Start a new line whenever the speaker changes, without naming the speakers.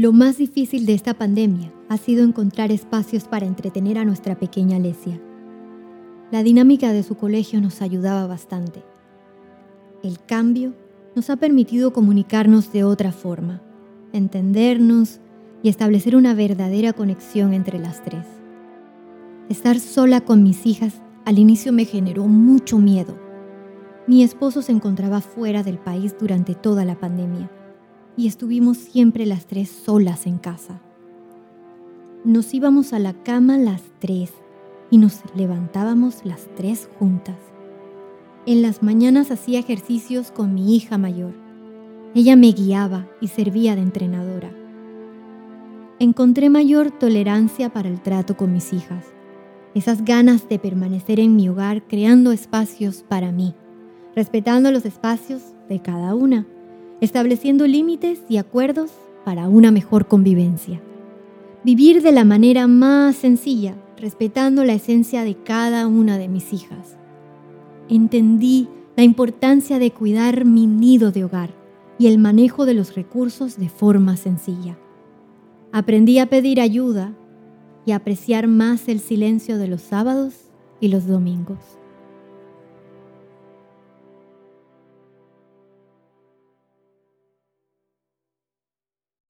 Lo más difícil de esta pandemia ha sido encontrar espacios para entretener a nuestra pequeña Lesia. La dinámica de su colegio nos ayudaba bastante. El cambio nos ha permitido comunicarnos de otra forma, entendernos y establecer una verdadera conexión entre las tres. Estar sola con mis hijas al inicio me generó mucho miedo. Mi esposo se encontraba fuera del país durante toda la pandemia y estuvimos siempre las tres solas en casa. Nos íbamos a la cama las tres y nos levantábamos las tres juntas. En las mañanas hacía ejercicios con mi hija mayor. Ella me guiaba y servía de entrenadora. Encontré mayor tolerancia para el trato con mis hijas, esas ganas de permanecer en mi hogar creando espacios para mí, respetando los espacios de cada una estableciendo límites y acuerdos para una mejor convivencia. Vivir de la manera más sencilla, respetando la esencia de cada una de mis hijas. Entendí la importancia de cuidar mi nido de hogar y el manejo de los recursos de forma sencilla. Aprendí a pedir ayuda y apreciar más el silencio de los sábados y los domingos.